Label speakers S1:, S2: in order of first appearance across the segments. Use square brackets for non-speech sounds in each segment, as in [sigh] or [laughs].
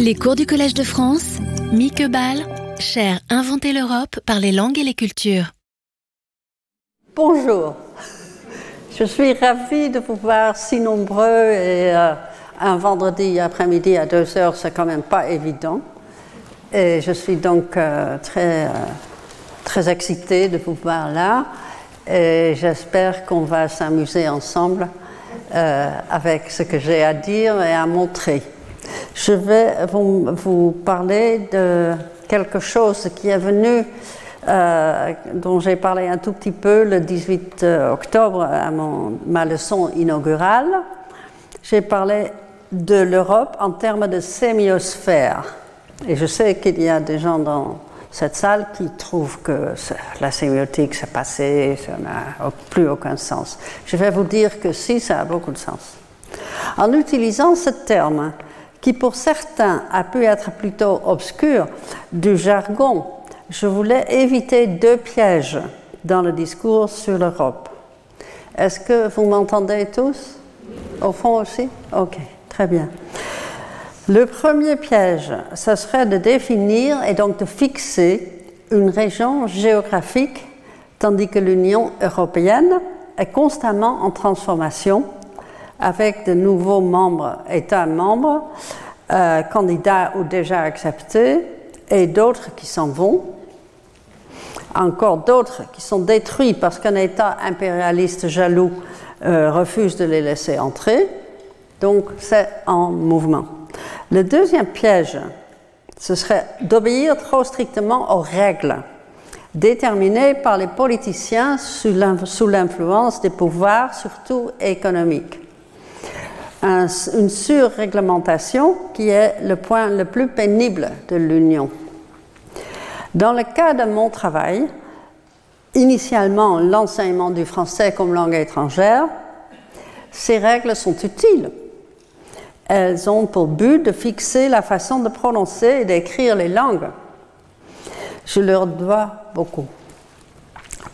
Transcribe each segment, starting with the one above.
S1: Les cours du Collège de France, Mieke Ball, cher Inventer l'Europe par les langues et les cultures.
S2: Bonjour, je suis ravie de vous voir si nombreux et euh, un vendredi après-midi à 2 heures, c'est quand même pas évident. Et je suis donc euh, très, euh, très excitée de vous voir là et j'espère qu'on va s'amuser ensemble avec ce que j'ai à dire et à montrer. Je vais vous, parler de quelque chose qui est venu, euh, dont j'ai parlé un tout petit peu le 18 octobre à ma leçon inaugurale. J'ai parlé de l'Europe en termes de sémiosphère. Et je sais qu'il y a des gens dans cette salle qui trouvent que la sémiotique, c'est passé, ça n'a plus aucun sens. Je vais vous dire que si, ça a beaucoup de sens. En utilisant ce terme, qui pour certains a pu être plutôt obscur, du jargon, je voulais éviter deux pièges dans le discours sur l'Europe. Est-ce que vous m'entendez tous? Au fond aussi? Ok, très bien. Le premier piège, ce serait de définir et donc de fixer une région géographique, tandis que l'Union européenne est constamment en transformation avec de nouveaux membres, États membres, euh, candidats ou déjà acceptés, et d'autres qui s'en vont, encore d'autres qui sont détruits parce qu'un État impérialiste jaloux euh, refuse de les laisser entrer. Donc c'est en mouvement. Le deuxième piège, ce serait d'obéir trop strictement aux règles déterminées par les politiciens sous l'influence des pouvoirs, surtout économiques une surréglementation qui est le point le plus pénible de l'Union. Dans le cas de mon travail, initialement l'enseignement du français comme langue étrangère, ces règles sont utiles. Elles ont pour but de fixer la façon de prononcer et d'écrire les langues. Je leur dois beaucoup.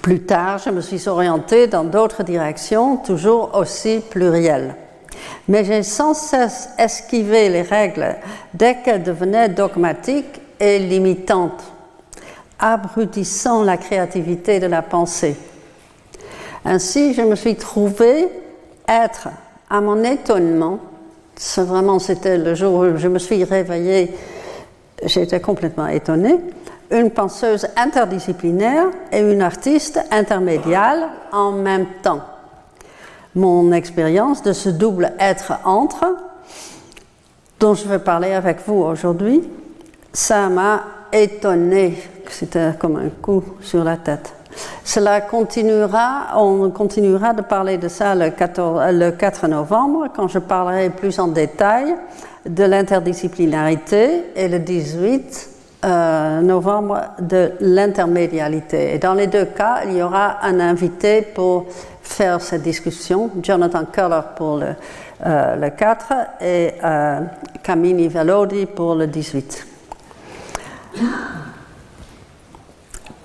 S2: Plus tard, je me suis orientée dans d'autres directions, toujours aussi plurielles mais j'ai sans cesse esquivé les règles dès qu'elles devenaient dogmatiques et limitantes, abrutissant la créativité de la pensée. Ainsi, je me suis trouvé être, à mon étonnement, vraiment c'était le jour où je me suis réveillée, j'étais complètement étonnée, une penseuse interdisciplinaire et une artiste intermédiale en même temps mon expérience de ce double être entre, dont je vais parler avec vous aujourd'hui, ça m'a étonné, c'était comme un coup sur la tête. Cela continuera, on continuera de parler de ça le, 14, le 4 novembre, quand je parlerai plus en détail de l'interdisciplinarité, et le 18 euh, novembre de l'intermédialité. Et dans les deux cas, il y aura un invité pour faire cette discussion, Jonathan Keller pour le, euh, le 4 et euh, Camini Velodi pour le 18.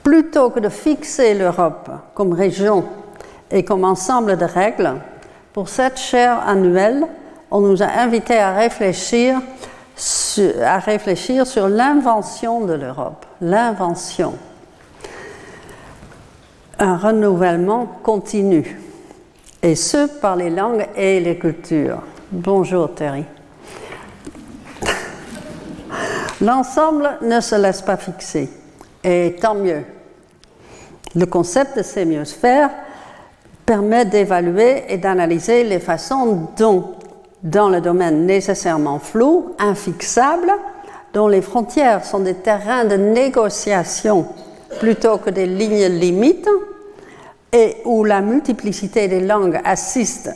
S2: Plutôt que de fixer l'Europe comme région et comme ensemble de règles, pour cette chaire annuelle, on nous a invités à réfléchir à réfléchir sur l'invention de l'Europe, l'invention un renouvellement continu, et ce par les langues et les cultures. Bonjour Terry. [laughs] L'ensemble ne se laisse pas fixer, et tant mieux. Le concept de sémiosphère permet d'évaluer et d'analyser les façons dont, dans le domaine nécessairement flou, infixable, dont les frontières sont des terrains de négociation plutôt que des lignes limites, et où la multiplicité des langues assiste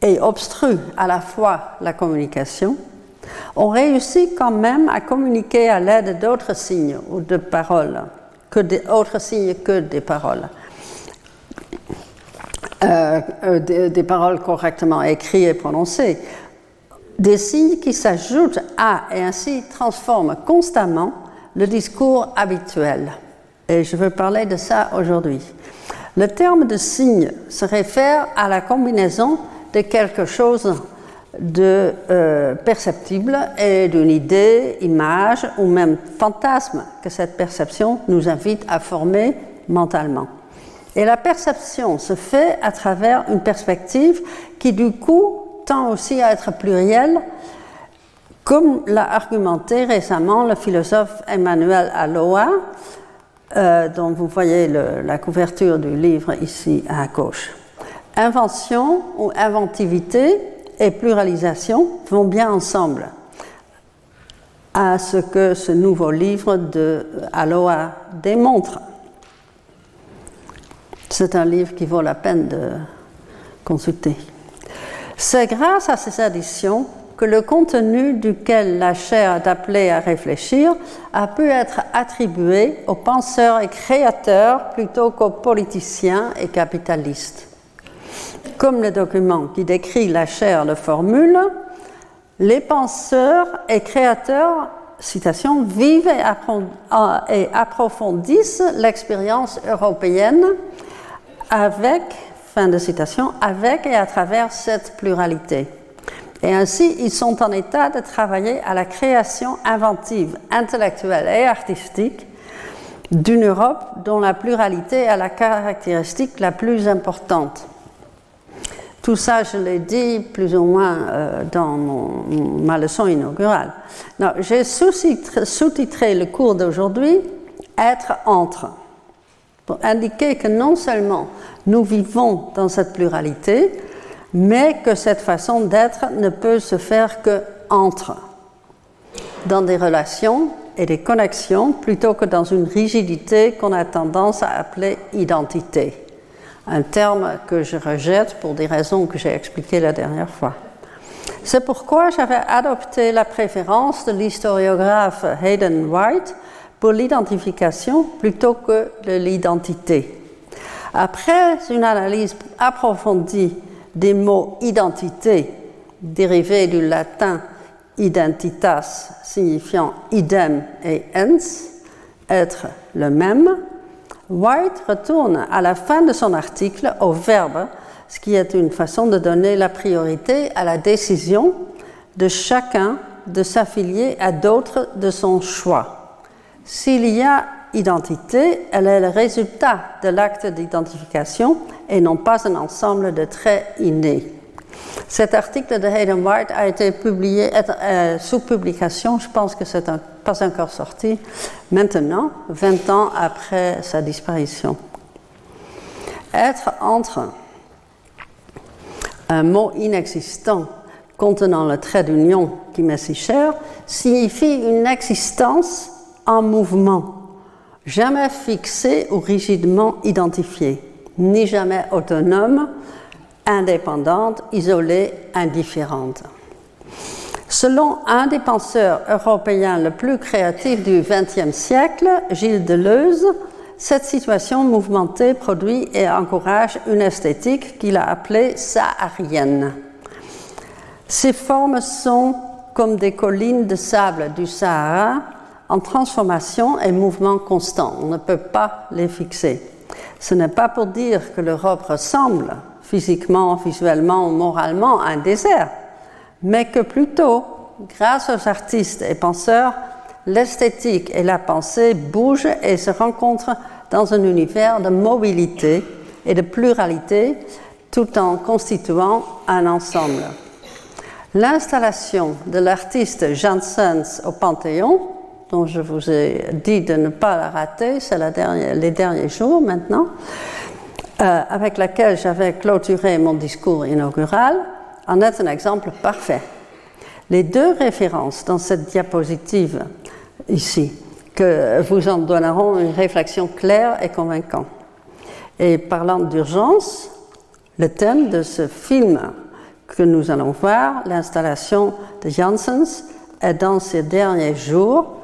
S2: et obstrue à la fois la communication, on réussit quand même à communiquer à l'aide d'autres signes ou de paroles, que d'autres signes que des paroles. Euh, euh, des, des, paroles correctement écrites et prononcées, des signes qui s'ajoutent à et ainsi transforment constamment le discours habituel. Et je veux parler de ça aujourd'hui. Le terme de signe se réfère à la combinaison de quelque chose de euh, perceptible et d'une idée, image ou même fantasme que cette perception nous invite à former mentalement. Et la perception se fait à travers une perspective qui du coup tend aussi à être plurielle, comme l'a argumenté récemment le philosophe Emmanuel Aloa, euh, dont vous voyez la couverture du livre ici à gauche. Invention ou inventivité et pluralisation vont bien ensemble à ce que ce nouveau livre de Aloha démontre. C'est un livre qui vaut la peine de consulter. C'est grâce à ces additions le contenu duquel la chair est appelée à réfléchir a pu être attribué aux penseurs et créateurs plutôt qu'aux politiciens et capitalistes. Comme le document qui décrit la chair le formule, les penseurs et créateurs, citation, vivent et approfondissent l'expérience européenne avec et à travers cette pluralité. Et ainsi, ils sont en état de travailler à la création inventive, intellectuelle et artistique d'une Europe dont la pluralité est la caractéristique la plus importante. Tout ça, je l'ai dit plus ou moins euh, dans ma leçon inaugurale. J'ai sous-titré le cours d'aujourd'hui Être entre, pour indiquer que non seulement nous vivons dans cette pluralité, mais que cette façon d'être ne peut se faire que entre, dans des relations et des connexions, plutôt que dans une rigidité qu'on a tendance à appeler identité un terme que je rejette pour des raisons que j'ai expliquées la dernière fois. C'est pourquoi j'avais adopté la préférence de l'historiographe Hayden White pour l'identification plutôt que de l'identité. Après une analyse approfondie des mots identité, dérivés du latin identitas, signifiant idem et ens, être le même, White retourne à la fin de son article au verbe, ce qui est une façon de donner la priorité à la décision de chacun de s'affilier à d'autres de son choix. S'il y a identité, elle est le résultat de l'acte d'identification et non pas un ensemble de traits innés. Cet article de Hayden White a été publié euh, sous publication, je pense que c'est pas encore sorti, maintenant, 20 ans après sa disparition. Être entre un mot inexistant contenant le trait d'union qui m'est si cher signifie une existence en mouvement, jamais fixée ou rigidement identifiée, ni jamais autonome, indépendante, isolée, indifférente. Selon un des penseurs européens le plus créatifs du XXe siècle, Gilles Deleuze, cette situation mouvementée produit et encourage une esthétique qu'il a appelée saharienne. Ces formes sont comme des collines de sable du Sahara en transformation et mouvement constant. On ne peut pas les fixer. Ce n'est pas pour dire que l'Europe ressemble physiquement, visuellement ou moralement un désert, mais que plutôt, grâce aux artistes et penseurs, l'esthétique et la pensée bougent et se rencontrent dans un univers de mobilité et de pluralité tout en constituant un ensemble. L'installation de l'artiste Janssens au Panthéon, dont je vous ai dit de ne pas la rater, c'est les derniers jours maintenant, euh, avec laquelle j'avais clôturé mon discours inaugural, en est un exemple parfait. Les deux références dans cette diapositive ici, que vous en donneront une réflexion claire et convaincante. Et parlant d'urgence, le thème de ce film que nous allons voir, l'installation de Janssens, est dans ces derniers jours.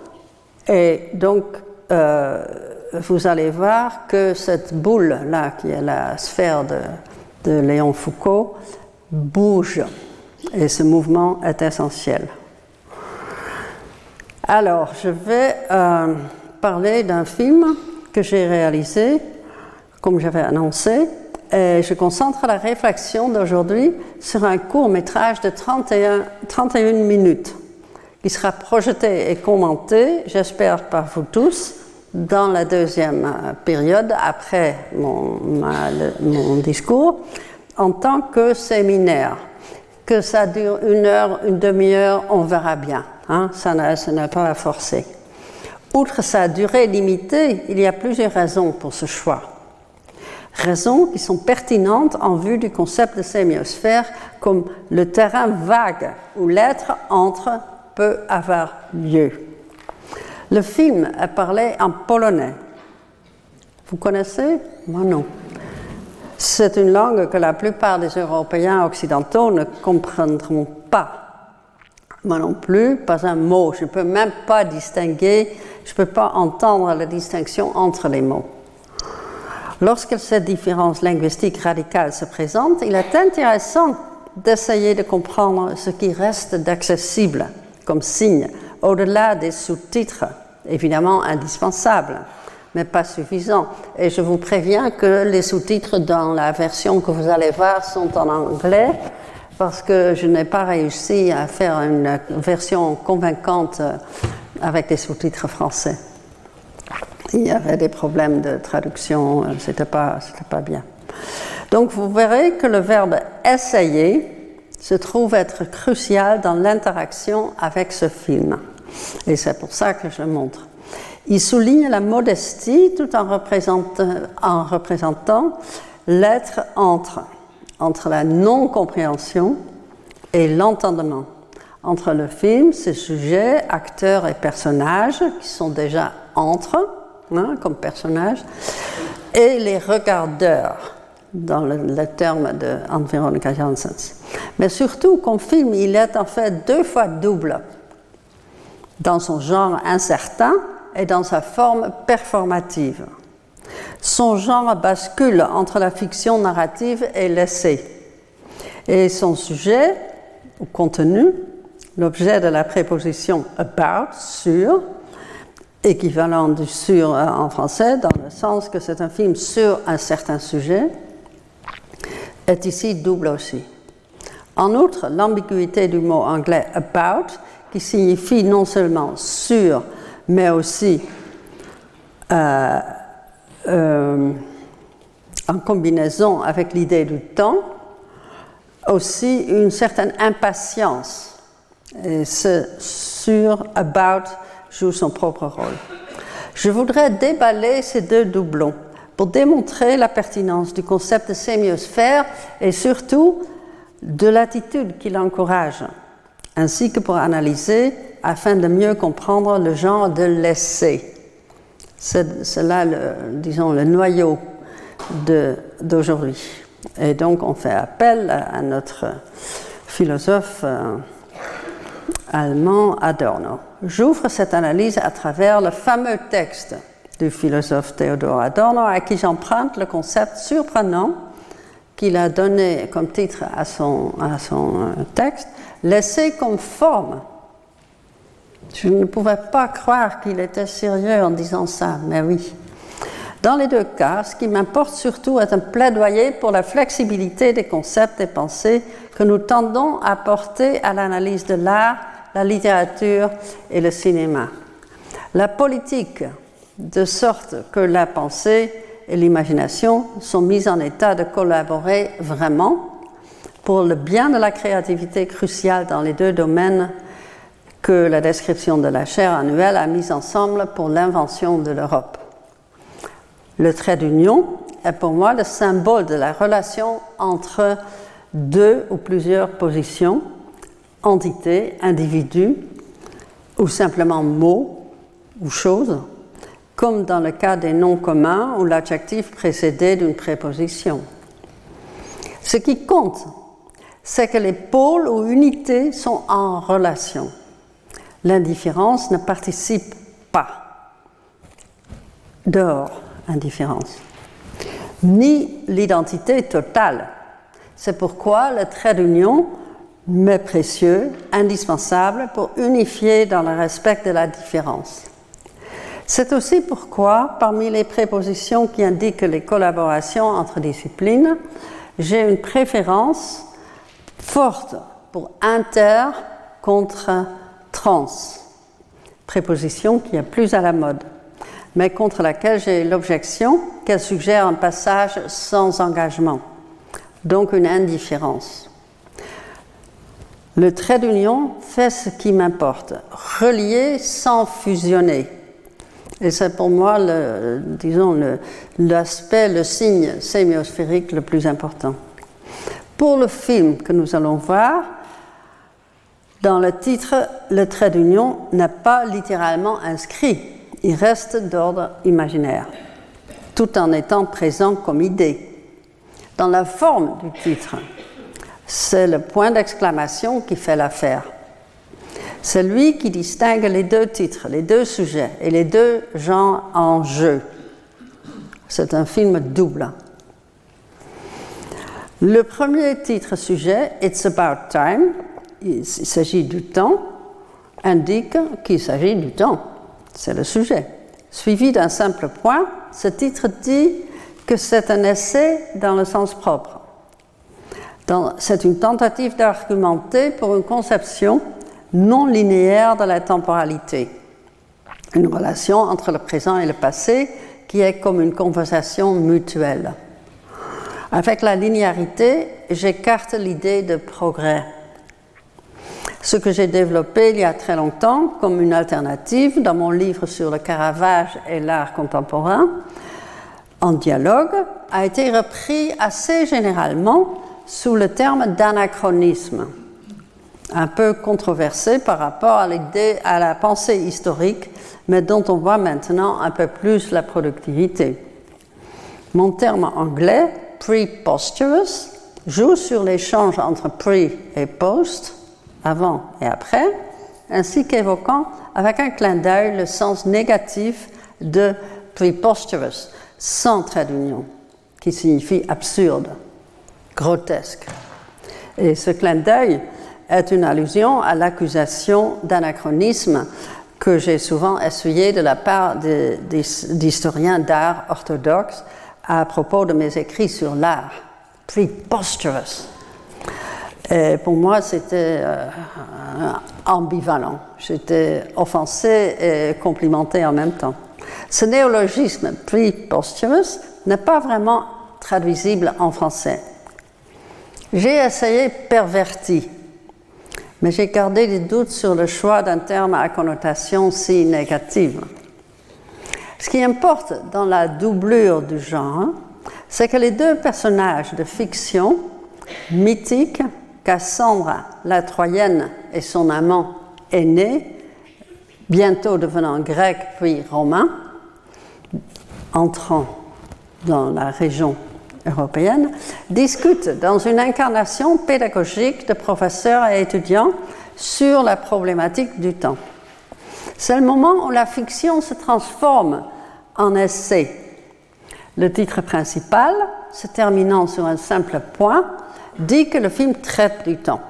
S2: Et donc, euh, vous allez voir que cette boule-là, qui est la sphère de, Léon Foucault, bouge. Et ce mouvement est essentiel. Alors, je vais euh, parler d'un film que j'ai réalisé, comme j'avais annoncé, Et je concentre la réflexion d'aujourd'hui sur un court métrage de 31, 31 minutes qui sera projeté et commenté, j'espère par vous tous, dans la deuxième euh, période, après mon, discours, en tant que séminaire. Que ça dure une heure, une demi-heure, on verra bien. Hein, ça n'a pas à forcer. Outre sa durée limitée, il y a plusieurs raisons pour ce choix. Raisons qui sont pertinentes en vue du concept de sémiosphère comme le terrain vague où l'être entre peut avoir lieu. Le film a parlé en polonais. Vous connaissez? Moi non. C'est une langue que la plupart des Européens occidentaux ne comprendront pas. Moi non plus, pas un mot. Je ne peux même pas distinguer, je ne peux pas entendre la distinction entre les mots. Lorsque cette différence linguistique radicale se présente, il est intéressant d'essayer de comprendre ce qui reste d'accessible comme signe, au-delà des sous-titres, évidemment indispensables, mais pas suffisants. Et je vous préviens que les sous-titres dans la version que vous allez voir sont en anglais, parce que je n'ai pas réussi à faire une version convaincante avec des sous-titres français. Il y avait des problèmes de traduction, c'était pas, pas bien. Donc vous verrez que le verbe essayer se trouve être crucial dans l'interaction avec ce film. Et c'est pour ça que je le montre. Il souligne la modestie tout en représentant, en représentant l'être entre entre la non-compréhension et l'entendement, entre le film, ses sujets, acteurs et personnages, qui sont déjà entre, hein, comme personnages, et les regardeurs, dans le, terme de Veronica Janssens. Mais surtout, comme film, il est en fait deux fois double, dans son genre incertain et dans sa forme performative. Son genre bascule entre la fiction narrative et l'essai. Et son sujet ou contenu, l'objet de la préposition about, sur, équivalent du sur euh, en français, dans le sens que c'est un film sur un certain sujet, est ici double aussi. En outre, l'ambiguïté du mot anglais about, qui signifie non seulement sur, mais aussi euh, euh, en combinaison avec l'idée du temps, aussi une certaine impatience. Et ce sur about joue son propre rôle. Je voudrais déballer ces deux doublons pour démontrer la pertinence du concept de sémiosphère et surtout de l'attitude qu'il encourage, ainsi que pour analyser afin de mieux comprendre le genre de l'essai. C'est là, le, disons, le noyau d'aujourd'hui. Et donc, on fait appel à, notre philosophe euh, allemand Adorno. J'ouvre cette analyse à travers le fameux texte du philosophe Theodor Adorno, à qui j'emprunte le concept surprenant qu'il a donné comme titre à son, à son euh, texte, L'essai comme forme je ne pouvais pas croire qu'il était sérieux en disant ça, mais oui. Dans les deux cas, ce qui m'importe surtout est un plaidoyer pour la flexibilité des concepts et pensées que nous tendons à porter à l'analyse de l'art, la littérature et le cinéma. La politique, de sorte que la pensée et l'imagination sont mises en état de collaborer vraiment pour le bien de la créativité cruciale dans les deux domaines que la description de la chaire annuelle a mis ensemble pour l'invention de l'Europe. Le trait d'union est pour moi le symbole de la relation entre deux ou plusieurs positions, entités, individus, ou simplement mots ou choses, comme dans le cas des noms communs où l'adjectif précédé d'une préposition. Ce qui compte, c'est que les pôles ou unités sont en relation. L'indifférence ne participe pas. Dehors, indifférence. Ni l'identité totale. C'est pourquoi le trait d'union m'est précieux, indispensable pour unifier dans le respect de la différence. C'est aussi pourquoi, parmi les prépositions qui indiquent les collaborations entre disciplines, j'ai une préférence forte pour inter contre trans, préposition qui est plus à la mode, mais contre laquelle j'ai l'objection qu'elle suggère un passage sans engagement, donc une indifférence. Le trait d'union fait ce qui m'importe, relier sans fusionner. Et c'est pour moi, le, disons, l'aspect, le, signe sémiosphérique le plus important. Pour le film que nous allons voir, dans le titre, le trait d'union n'est pas littéralement inscrit, il reste d'ordre imaginaire, tout en étant présent comme idée. Dans la forme du titre, c'est le point d'exclamation qui fait l'affaire. C'est lui qui distingue les deux titres, les deux sujets et les deux genres en jeu. C'est un film double. Le premier titre sujet, It's About Time, il s'agit du temps, indique qu'il s'agit du temps. C'est le sujet. Suivi d'un simple point, ce titre dit que c'est un essai dans le sens propre. C'est une tentative d'argumenter pour une conception non linéaire de la temporalité, une relation entre le présent et le passé qui est comme une conversation mutuelle. Avec la linéarité, j'écarte l'idée de progrès. Ce que j'ai développé il y a très longtemps comme une alternative dans mon livre sur le Caravage et l'art contemporain, en dialogue, a été repris assez généralement sous le terme d'anachronisme, un peu controversé par rapport à à la pensée historique, mais dont on voit maintenant un peu plus la productivité. Mon terme anglais, preposterous, joue sur l'échange entre pre et post, avant et après, ainsi qu'évoquant avec un clin d'œil le sens négatif de preposterous, sans trait d'union, qui signifie absurde grotesque. Et ce clin d'œil est une allusion à l'accusation d'anachronisme que j'ai souvent essuyé de la part d'historiens d'art orthodoxes à propos de mes écrits sur l'art. Preposterous. Et pour moi, c'était euh, ambivalent. J'étais offensé et complimenté en même temps. Ce néologisme preposterous n'est pas vraiment traduisible en français. J'ai essayé perverti, mais j'ai gardé des doutes sur le choix d'un terme à connotation si négative. Ce qui importe dans la doublure du genre, c'est que les deux personnages de fiction mythiques, Cassandra, la Troyenne, et son amant aîné, bientôt devenant grec puis romain, entrant dans la région européenne, dans une incarnation pédagogique de professeurs et étudiants sur la problématique du temps. C'est le moment où la fiction se transforme en essai. Le titre principal, se terminant sur un simple point, dit que le film traite du temps.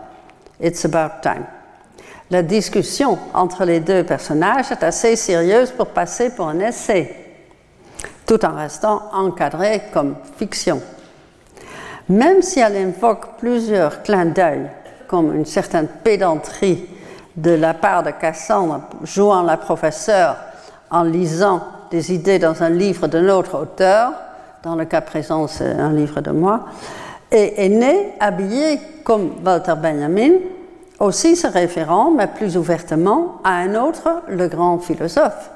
S2: It's about time. La discussion entre les deux personnages est assez sérieuse pour passer pour un essai tout en restant encadrée comme fiction. Même si elle invoque plusieurs clins d'œil, comme une certaine pédanterie de la part de Cassandre jouant la professeure en lisant des idées dans un livre d'un autre auteur, dans le cas présent c'est un livre de moi, et est née habillée comme Walter Benjamin, aussi se référant, mais plus ouvertement, à un autre, le grand philosophe.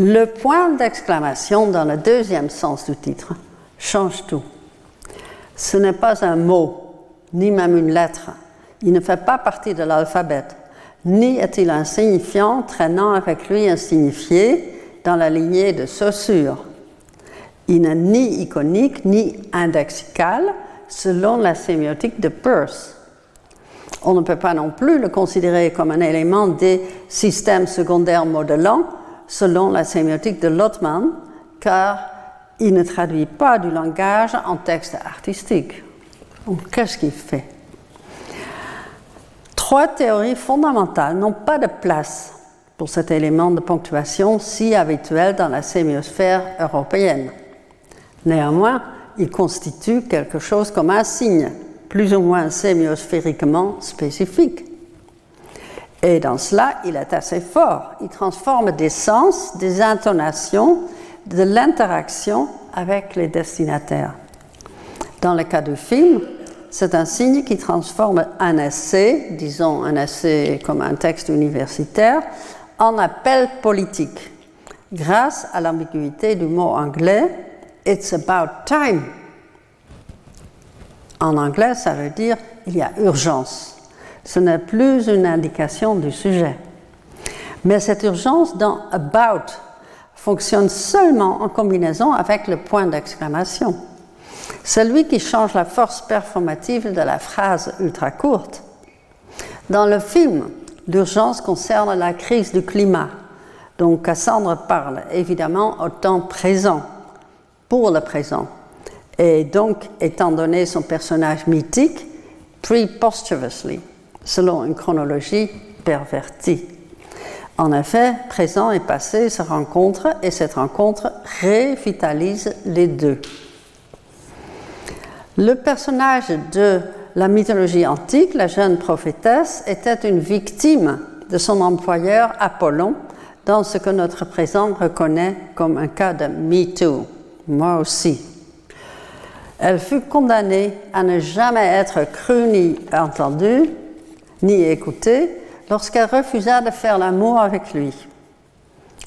S2: Le point d'exclamation dans le deuxième sens du titre change tout. Ce n'est pas un mot, ni même une lettre. Il ne fait pas partie de l'alphabet, ni est-il un signifiant traînant avec lui un signifié dans la lignée de Saussure. Il n'est ni iconique ni indexical selon la sémiotique de Peirce. On ne peut pas non plus le considérer comme un élément des systèmes secondaires modelants selon la sémiotique de Lotman, car il ne traduit pas du langage en texte artistique. qu'est-ce qu'il fait? Trois théories fondamentales n'ont pas de place pour cet élément de ponctuation si habituel dans la sémiosphère européenne. Néanmoins, il constitue quelque chose comme un signe, plus ou moins sémiosphériquement spécifique. Et dans cela, il est assez fort. Il transforme des sens, des intonations, de l'interaction avec les destinataires. Dans le cas du film, c'est un signe qui transforme un essai, disons un essai comme un texte universitaire, en appel politique, grâce à l'ambiguïté du mot anglais It's about time. En anglais, ça veut dire il y a urgence. Ce n'est plus une indication du sujet. Mais cette urgence dans about fonctionne seulement en combinaison avec le point d'exclamation. Celui qui change la force performative de la phrase ultra courte. Dans le film, l'urgence concerne la crise du climat. Donc Cassandre parle évidemment au temps présent, pour le présent. Et donc, étant donné son personnage mythique, preposterously, selon une chronologie pervertie. En effet, présent et passé se rencontrent et cette rencontre révitalise les deux. Le personnage de la mythologie antique, la jeune prophétesse, était une victime de son employeur Apollon dans ce que notre présent reconnaît comme un cas de Me Too, moi aussi. Elle fut condamnée à ne jamais être crue ni entendue, ni écoutée, lorsqu'elle refusa de faire l'amour avec lui.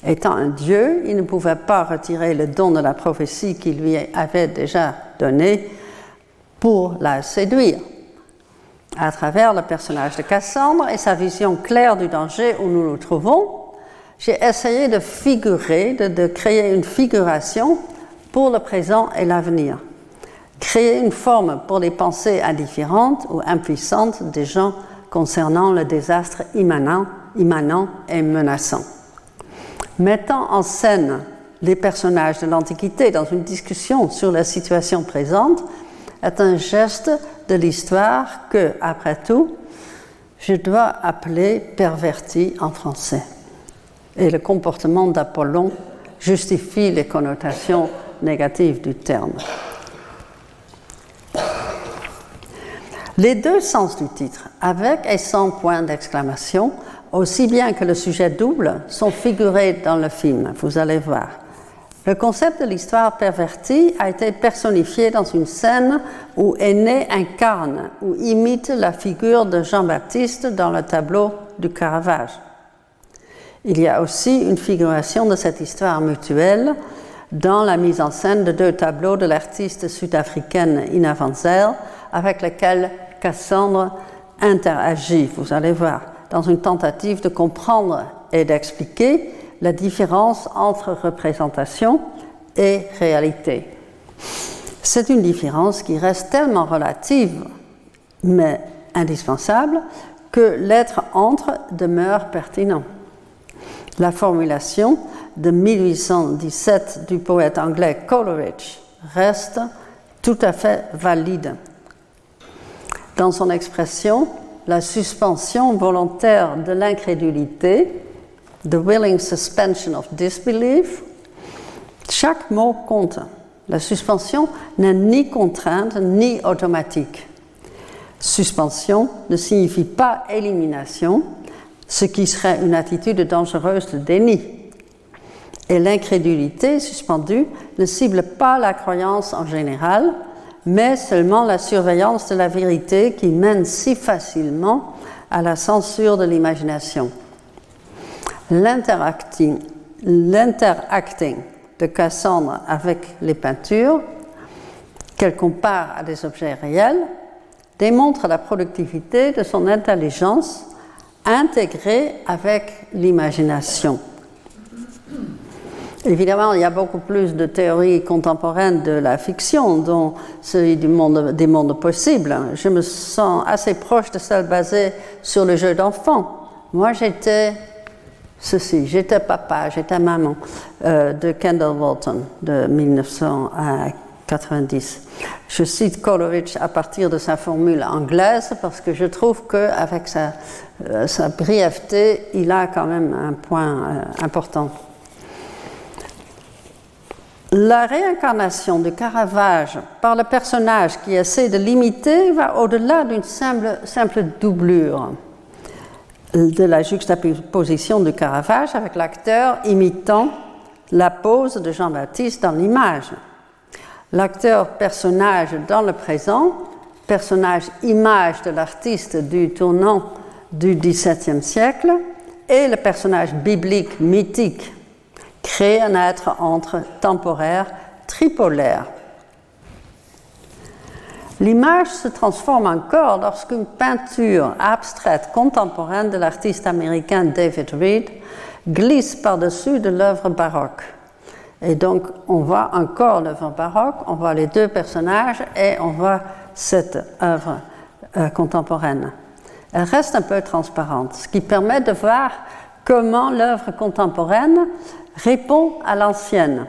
S2: Étant un dieu, il ne pouvait pas retirer le don de la prophétie qu'il lui avait déjà donné pour la séduire. À travers le personnage de Cassandre et sa vision claire du danger où nous nous trouvons, j'ai essayé de figurer, de, créer une figuration pour le présent et l'avenir. Créer une forme pour les pensées indifférentes ou impuissantes des gens concernant le désastre immanent, immanent et menaçant. Mettant en scène les personnages de l'Antiquité dans une discussion sur la situation présente, est un geste de l'histoire que, après tout, je dois appeler perverti en français. Et le comportement d'Apollon justifie les connotations négatives du terme. Les deux sens du titre, avec et sans point d'exclamation, aussi bien que le sujet double, sont figurés dans le film, vous allez voir. Le concept de l'histoire pervertie a été personnifié dans une scène où Aîné incarne ou imite la figure de Jean-Baptiste dans le tableau du Caravage. Il y a aussi une figuration de cette histoire mutuelle dans la mise en scène de deux tableaux de l'artiste sud-africaine Ina van Zyl, avec lesquels Cassandre interagit, vous allez voir, dans une tentative de comprendre et d'expliquer la différence entre représentation et réalité. C'est une différence qui reste tellement relative, mais indispensable, que l'être entre demeure pertinent. La formulation de 1817 du poète anglais Coleridge reste tout à fait valide. Dans son expression, la suspension volontaire de l'incrédulité the willing suspension of disbelief, chaque mot compte. La suspension n'est ni contrainte ni automatique. Suspension ne signifie pas élimination, ce qui serait une attitude dangereuse de déni. Et l'incrédulité suspendue ne cible pas la croyance en général, mais seulement la surveillance de la vérité qui mène si facilement à la censure de l'imagination l'interacting, de Cassandre avec les peintures, qu'elle compare à des objets réels, démontre la productivité de son intelligence intégrée avec l'imagination. Évidemment, il y a beaucoup plus de théories contemporaines de la fiction, dont celui du monde, des mondes possibles. Je me sens assez proche de celle basée sur le jeu d'enfant. Moi, j'étais ceci. J'étais papa, j'étais maman euh, de Kendall Walton de 1989. 90. Je cite Coleridge à partir de sa formule anglaise parce que je trouve qu'avec sa, euh, sa brièveté, il a quand même un point euh, important. La réincarnation de Caravage par le personnage qui essaie de l'imiter va au-delà d'une simple, doublure de la juxtaposition de Caravage avec l'acteur imitant la pose de Jean-Baptiste dans l'image. L'acteur personnage dans le présent, personnage image de l'artiste du tournant du XVIIe siècle, et le personnage biblique mythique crée un être entre temporaire, tripolaire. L'image se transforme encore lorsqu'une peinture abstraite contemporaine de l'artiste américain David Reed glisse par-dessus de l'œuvre baroque. Et donc, on voit encore l'œuvre baroque, on voit les deux personnages et on voit cette œuvre euh, contemporaine. Elle reste un peu transparente, ce qui permet de voir comment l'œuvre contemporaine répond à l'ancienne,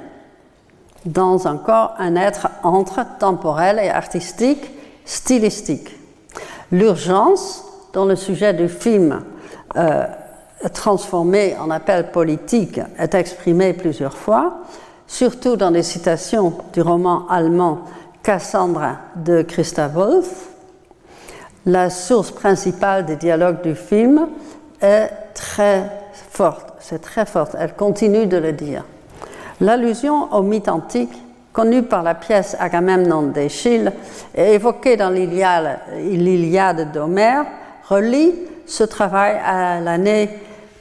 S2: dans encore un être entre temporel et artistique, stylistique. L'urgence, dont le sujet du film euh, transformé en appel politique est exprimé plusieurs fois, surtout dans les citations du roman allemand Cassandra de Christa Wolf. La source principale des dialogues du film est très forte, c'est très forte, elle continue de le dire. L'allusion au mythe antique, connu par la pièce Agamemnon d'Échille et évoquée dans l'Iliade d'Homère, relie ce travail à l'année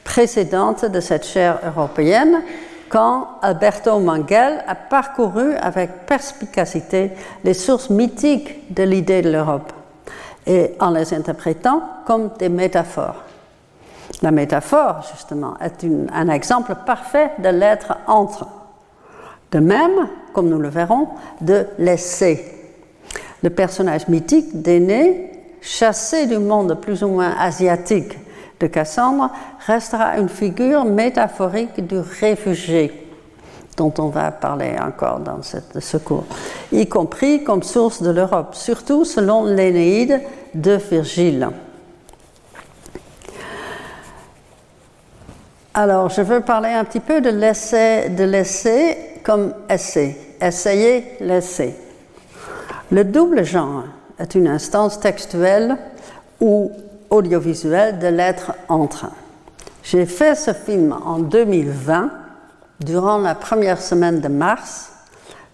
S2: précédente de cette chaire européenne, quand Alberto Manguel a parcouru avec perspicacité les sources mythiques de l'idée de l'Europe, et en les interprétant comme des métaphores. La métaphore, justement, est un exemple parfait de l'être entre. De même, comme nous le verrons, de l'essai. Le personnage mythique d'Aîné, chassé du monde plus ou moins asiatique de Cassandre, restera une figure métaphorique du réfugié dont on va parler encore dans ce cours, y compris comme source de l'Europe, surtout selon l'Énéide de Virgile. Alors, je veux parler un petit peu de l'essai, de l'essai comme essai. Essayer l'essai. Le double genre est une instance textuelle ou audiovisuelle de l'être entre. J'ai fait ce film en 2020, durant la première semaine de mars,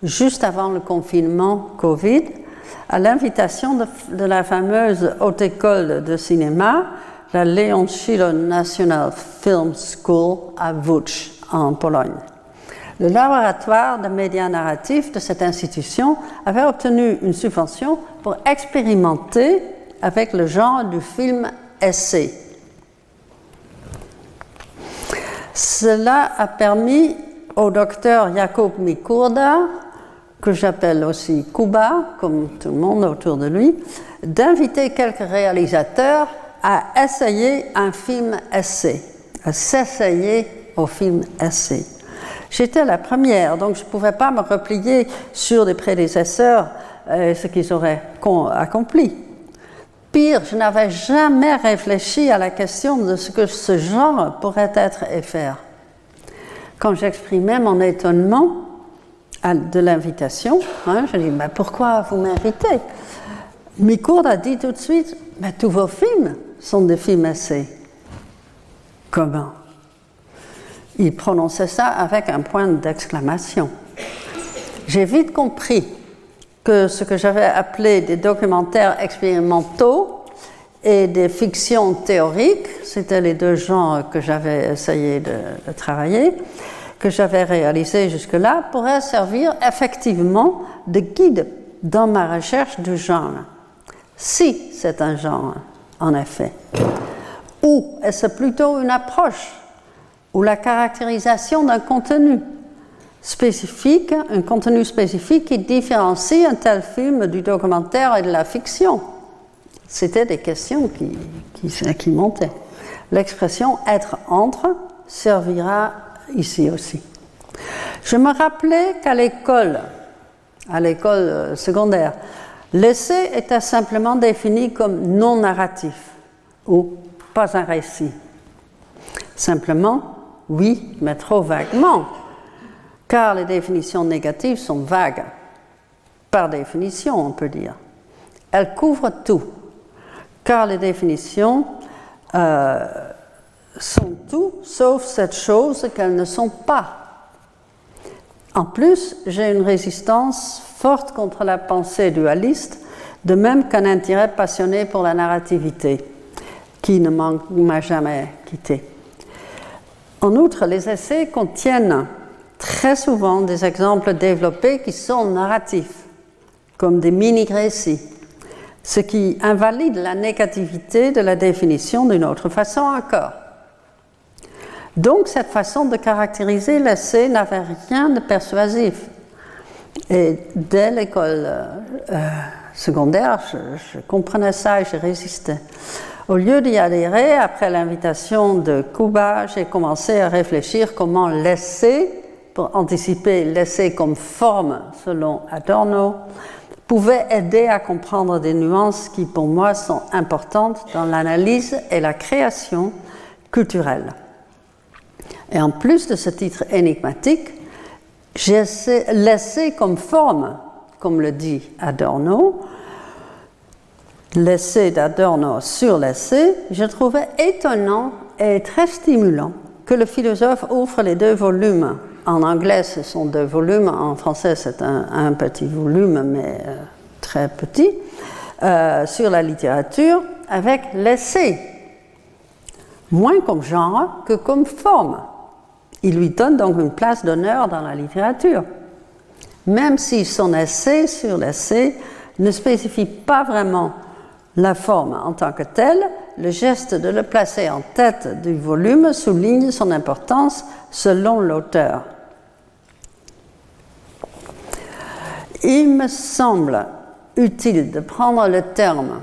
S2: juste avant le confinement Covid, à l'invitation de, de, la fameuse haute école de cinéma la Leonchilo National Film School à Łódź, en Pologne. Le laboratoire de médias narratifs de cette institution avait obtenu une subvention pour expérimenter avec le genre du film essai. Cela a permis au docteur Jakob Mikurda, que j'appelle aussi Kuba, comme tout le monde autour de lui, d'inviter quelques réalisateurs à essayer un film essai, à s'essayer au film essai. J'étais la première, donc je ne pouvais pas me replier sur des prédécesseurs, euh, ce qu'ils auraient accompli. Pire, je n'avais jamais réfléchi à la question de ce que ce genre pourrait être et faire. Quand j'exprimais mon étonnement de l'invitation, hein, je dis mais pourquoi vous m'invitez? Micourt a dit tout de suite mais tous vos films sont des films essais. Comment Il prononçait ça avec un point d'exclamation. J'ai vite compris que ce que j'avais appelé des documentaires expérimentaux et des fictions théoriques, c'était les deux genres que j'avais essayé de, de travailler, que j'avais réalisé jusque-là, pourraient servir effectivement de guide dans ma recherche du genre. Si c'est un genre en effet. Ou est-ce plutôt une approche ou la caractérisation d'un contenu spécifique, un contenu spécifique qui différencie un tel film du documentaire et de la fiction? C'était des questions qui, qui, qui montaient. L'expression être entre servira ici aussi. Je me rappelais qu'à l'école, à l'école euh, secondaire. L'essai était simplement défini comme non narratif ou pas un récit. Simplement, oui, mais trop vaguement, car les définitions négatives sont vagues, par définition, on peut dire. Elles couvrent tout, car les définitions euh, sont tout sauf cette chose qu'elles ne sont pas. En plus, j'ai une résistance forte contre la pensée dualiste, de même qu'un intérêt passionné pour la narrativité, qui ne m'a jamais quitté. En outre, les essais contiennent très souvent des exemples développés qui sont narratifs, comme des mini-récits, ce qui invalide la négativité de la définition d'une autre façon encore. Donc cette façon de caractériser l'essai n'avait rien de persuasif. Et dès l'école euh, euh, secondaire, je, comprenais ça et je résistais. Au lieu d'y adhérer, après l'invitation de Cuba, j'ai commencé à réfléchir comment l'essai, pour anticiper l'essai comme forme selon Adorno, pouvait aider à comprendre des nuances qui pour moi sont importantes dans l'analyse et la création culturelle. Et en plus de ce titre énigmatique, j'ai laissé comme forme, comme le dit Adorno, l'essai d'Adorno sur l'essai, je trouvais étonnant et très stimulant que le philosophe ouvre les deux volumes. En anglais, ce sont deux volumes, en français, c'est un, petit volume, mais euh, très petit, euh, sur la littérature, avec l'essai, moins comme genre que comme forme. Il lui donne donc une place d'honneur dans la littérature, même si son essai sur l'essai ne spécifie pas vraiment la forme en tant que telle, le geste de le placer en tête du volume souligne son importance selon l'auteur. Il me semble utile de prendre le terme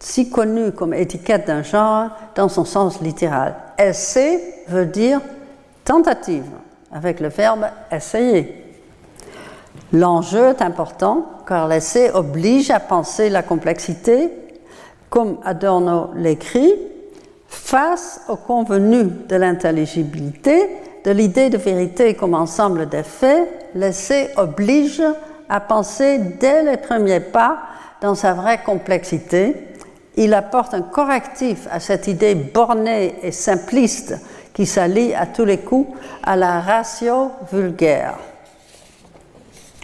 S2: si connu comme étiquette d'un genre dans son sens littéral. Essai veut dire tentative, avec le verbe essayer. L'enjeu est important car l'essai oblige à penser la complexité, comme Adorno l'écrit, face au convenu de l'intelligibilité, de l'idée de vérité comme ensemble des faits, l'essai oblige à penser dès les premiers pas dans sa vraie complexité. Il apporte un correctif à cette idée bornée et simpliste qui s'allie à tous les coups à la ratio vulgaire.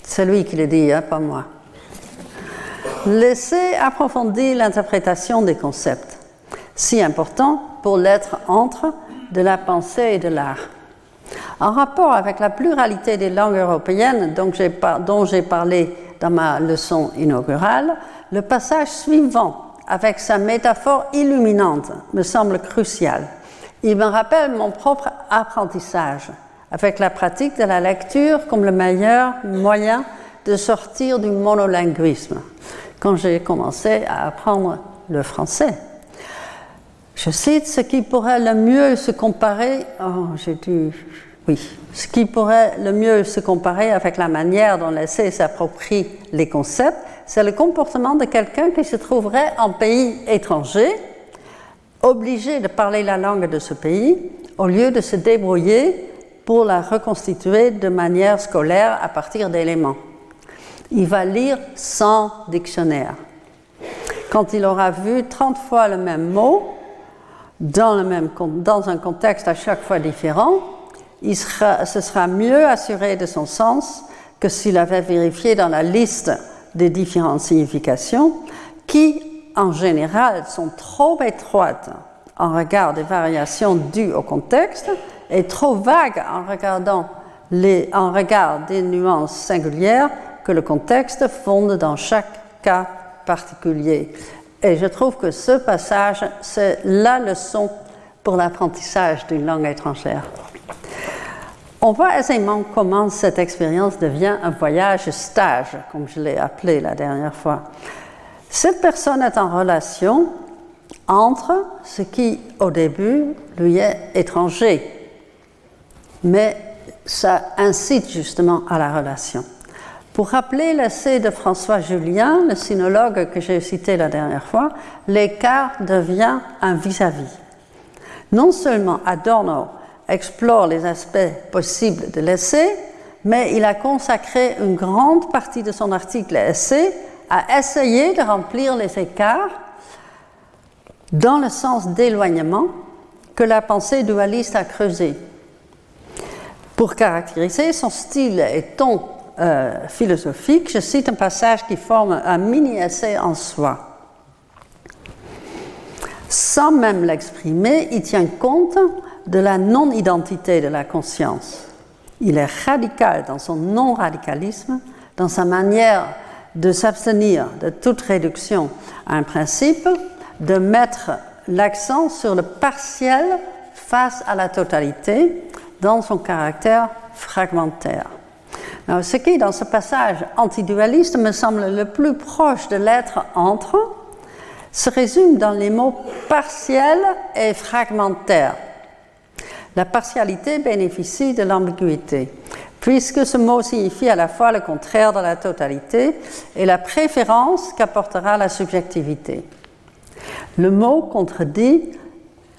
S2: C'est lui qui le dit, hein, pas moi. Laissez approfondir l'interprétation des concepts, si important pour l'être entre de la pensée et de l'art. En rapport avec la pluralité des langues européennes dont j'ai parlé dans ma leçon inaugurale, le passage suivant, avec sa métaphore illuminante, me semble crucial. Il me rappelle mon propre apprentissage, avec la pratique de la lecture comme le meilleur moyen de sortir du monolinguisme, quand j'ai commencé à apprendre le français. Je cite ce qui pourrait le mieux se comparer. Oh, j'ai dû. Oui. Ce qui pourrait le mieux se comparer avec la manière dont l'essai s'approprie les concepts, c'est le comportement de quelqu'un qui se trouverait en pays étranger obligé de parler la langue de ce pays au lieu de se débrouiller pour la reconstituer de manière scolaire à partir d'éléments. Il va lire sans dictionnaire. Quand il aura vu 30 fois le même mot, dans, le même, dans un contexte à chaque fois différent, il sera, se sera mieux assuré de son sens que s'il avait vérifié dans la liste des différentes significations qui en général, sont trop étroites en regard des variations dues au contexte et trop vagues en, en regard des nuances singulières que le contexte fonde dans chaque cas particulier. Et je trouve que ce passage, c'est la leçon pour l'apprentissage d'une langue étrangère. On voit aisément comment cette expérience devient un voyage stage, comme je l'ai appelé la dernière fois. Cette personne est en relation entre ce qui, au début, lui est étranger, mais ça incite justement à la relation. Pour rappeler l'essai de François Julien, le sinologue que j'ai cité la dernière fois, l'écart devient un vis-à-vis. Non seulement Adorno explore les aspects possibles de l'essai, mais il a consacré une grande partie de son article essai à essayer de remplir les écarts dans le sens d'éloignement que la pensée dualiste a creusé. Pour caractériser son style et ton euh, philosophique, je cite un passage qui forme un mini-essai en soi. Sans même l'exprimer, il tient compte de la non-identité de la conscience. Il est radical dans son non-radicalisme, dans sa manière de s'abstenir de toute réduction à un principe, de mettre l'accent sur le partiel face à la totalité dans son caractère fragmentaire ce qui, dans ce passage antidualiste, me semble le plus proche de l'être entre, se résume dans les mots partiel et fragmentaire. La partialité bénéficie de l'ambiguïté, puisque ce mot signifie à la fois le contraire de la totalité et la préférence qu'apportera la subjectivité. Le mot contredit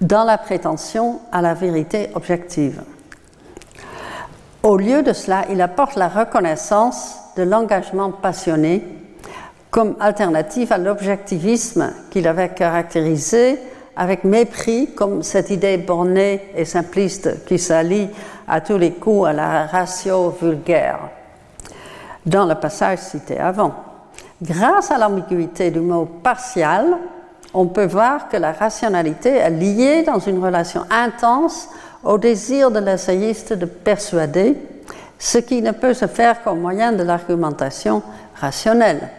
S2: dans la prétention à la vérité objective. Au lieu de cela, il apporte la reconnaissance de l'engagement passionné comme alternative à l'objectivisme qu'il avait caractérisé avec mépris comme cette idée bornée et simpliste qui s'allie à tous les coups à la ratio vulgaire dans le passage cité avant. Grâce à l'ambiguïté du mot partial, on peut voir que la rationalité est liée dans une relation intense au désir de l'essayiste de persuader, ce qui ne peut se faire qu'au moyen de l'argumentation rationnelle.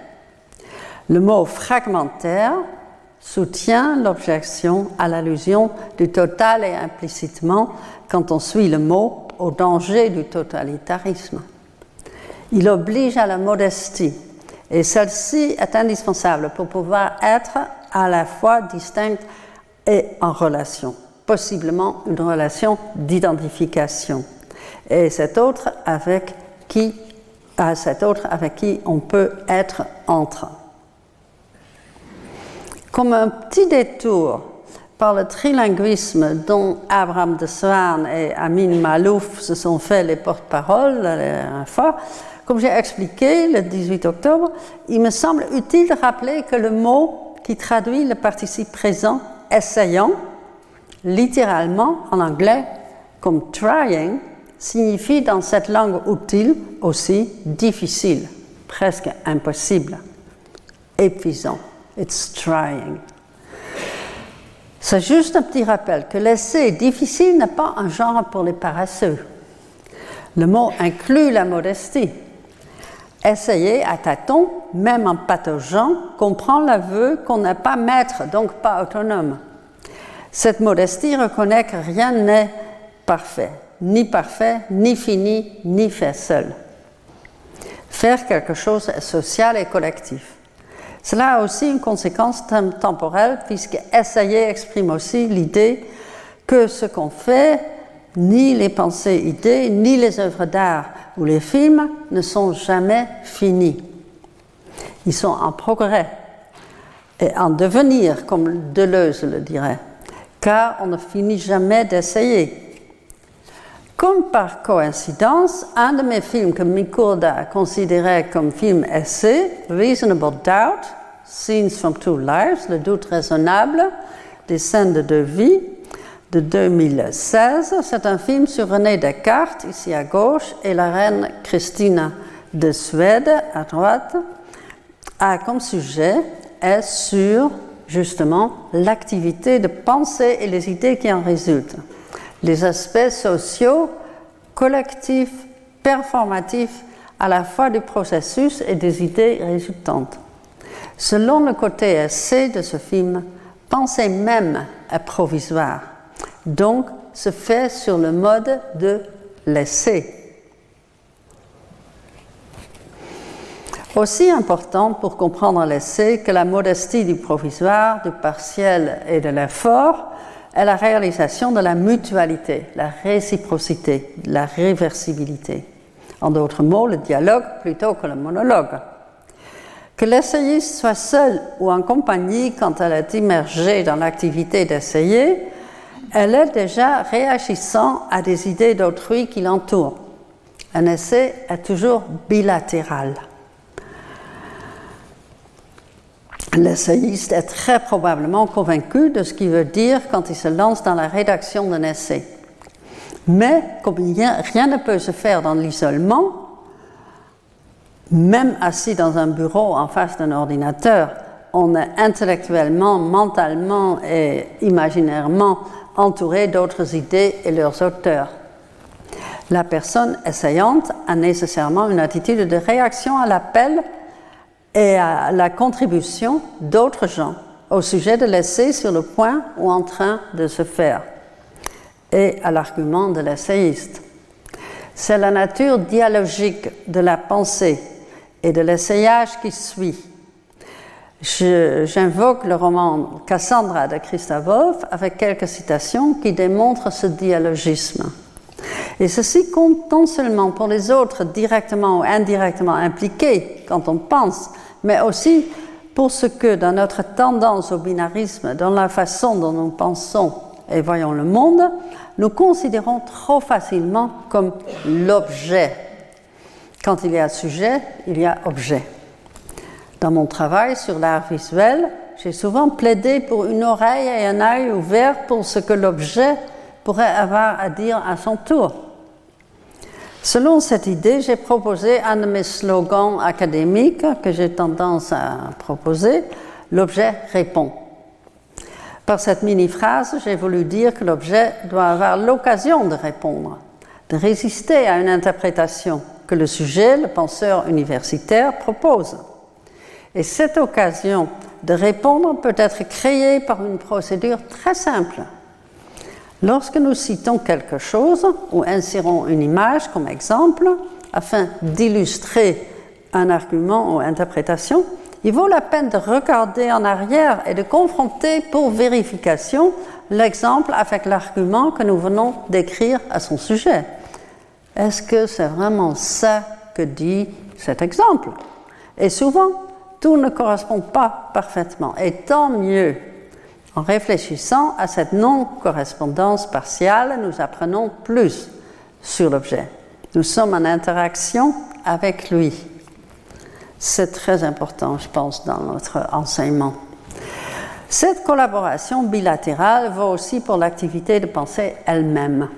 S2: Le mot fragmentaire soutient l'objection à l'allusion du total et implicitement, quand on suit le mot, au danger du totalitarisme. Il oblige à la modestie, et celle-ci est indispensable pour pouvoir être à la fois distincte et en relation possiblement une relation d'identification. Et cet autre avec qui, à cet autre avec qui on peut être entre. Comme un petit détour par le trilinguisme dont Abraham de Swan et Amin Malouf se sont fait les porte-paroles fois, comme j'ai expliqué le 18 octobre, il me semble utile de rappeler que le mot qui traduit le participe présent essayant littéralement en anglais comme trying signifie dans cette langue utile aussi difficile, presque impossible, épuisant. It's trying. C'est juste un petit rappel que l'essai difficile n'est pas un genre pour les paresseux. Le mot inclut la modestie. Essayer à tâtons, même en pataugeant, comprend l'aveu qu'on n'est pas maître, donc pas autonome. Cette modestie reconnaît que rien n'est parfait, ni parfait, ni fini, ni fait seul. Faire quelque chose est social et collectif. Cela a aussi une conséquence temporelle puisque essayer exprime aussi l'idée que ce qu'on fait, ni les pensées, idées, ni les œuvres d'art ou les films ne sont jamais finis. Ils sont en progrès et en devenir, comme Deleuze le dirait car on ne finit jamais d'essayer. Comme par coïncidence, un de mes films que Mikurda considérait comme film essai, Reasonable Doubt, Scenes from Two Lives, Le doute raisonnable, des scènes de deux vies, de 2016. C'est un film sur René Descartes, ici à gauche, et la reine Christina de Suède, à droite, a comme sujet est sur justement l'activité de pensée et les idées qui en résultent, les aspects sociaux, collectifs, performatifs à la fois du processus et des idées résultantes. Selon le côté essai de ce film, penser même est provisoire, donc se fait sur le mode de l'essai. Aussi important pour comprendre l'essai que la modestie du provisoire, du partiel et de l'effort est la réalisation de la mutualité, la réciprocité, la réversibilité. En d'autres mots, le dialogue plutôt que le monologue. Que l'essayiste soit seul ou en compagnie quand elle est immergée dans l'activité d'essayer, elle est déjà réagissant à des idées d'autrui qui l'entourent. Un essai est toujours bilatéral. L'essayiste est très probablement convaincu de ce qu'il veut dire quand il se lance dans la rédaction d'un essai. Mais comme rien ne peut se faire dans l'isolement, même assis dans un bureau en face d'un ordinateur, on est intellectuellement, mentalement et imaginairement entouré d'autres idées et leurs auteurs. La personne essayante a nécessairement une attitude de réaction à l'appel et à la contribution d'autres gens au sujet de l'essai sur le point ou en train de se faire et à l'argument de l'essayiste. C'est la nature dialogique de la pensée et de l'essayage qui suit. J'invoque le roman Cassandra de Christophe avec quelques citations qui démontrent ce dialogisme. Et ceci compte non seulement pour les autres directement ou indirectement impliqués quand on pense, mais aussi pour ce que dans notre tendance au binarisme, dans la façon dont nous pensons et voyons le monde, nous considérons trop facilement comme l'objet. Quand il y a sujet, il y a objet. Dans mon travail sur l'art visuel, j'ai souvent plaidé pour une oreille et un œil ouverts pour ce que l'objet pourrait avoir à dire à son tour. Selon cette idée, j'ai proposé un de mes slogans académiques que j'ai tendance à proposer, l'objet répond. Par cette mini-phrase, j'ai voulu dire que l'objet doit avoir l'occasion de répondre, de résister à une interprétation que le sujet, le penseur universitaire, propose. Et cette occasion de répondre peut être créée par une procédure très simple. Lorsque nous citons quelque chose ou insérons une image comme exemple, afin d'illustrer un argument ou interprétation, il vaut la peine de regarder en arrière et de confronter pour vérification l'exemple avec l'argument que nous venons d'écrire à son sujet. Est-ce que c'est vraiment ça que dit cet exemple? Et souvent, tout ne correspond pas parfaitement. Et tant mieux. En réfléchissant à cette non-correspondance partielle, nous apprenons plus sur l'objet. Nous sommes en interaction avec lui. C'est très important, je pense, dans notre enseignement. Cette collaboration bilatérale vaut aussi pour l'activité de pensée elle-même.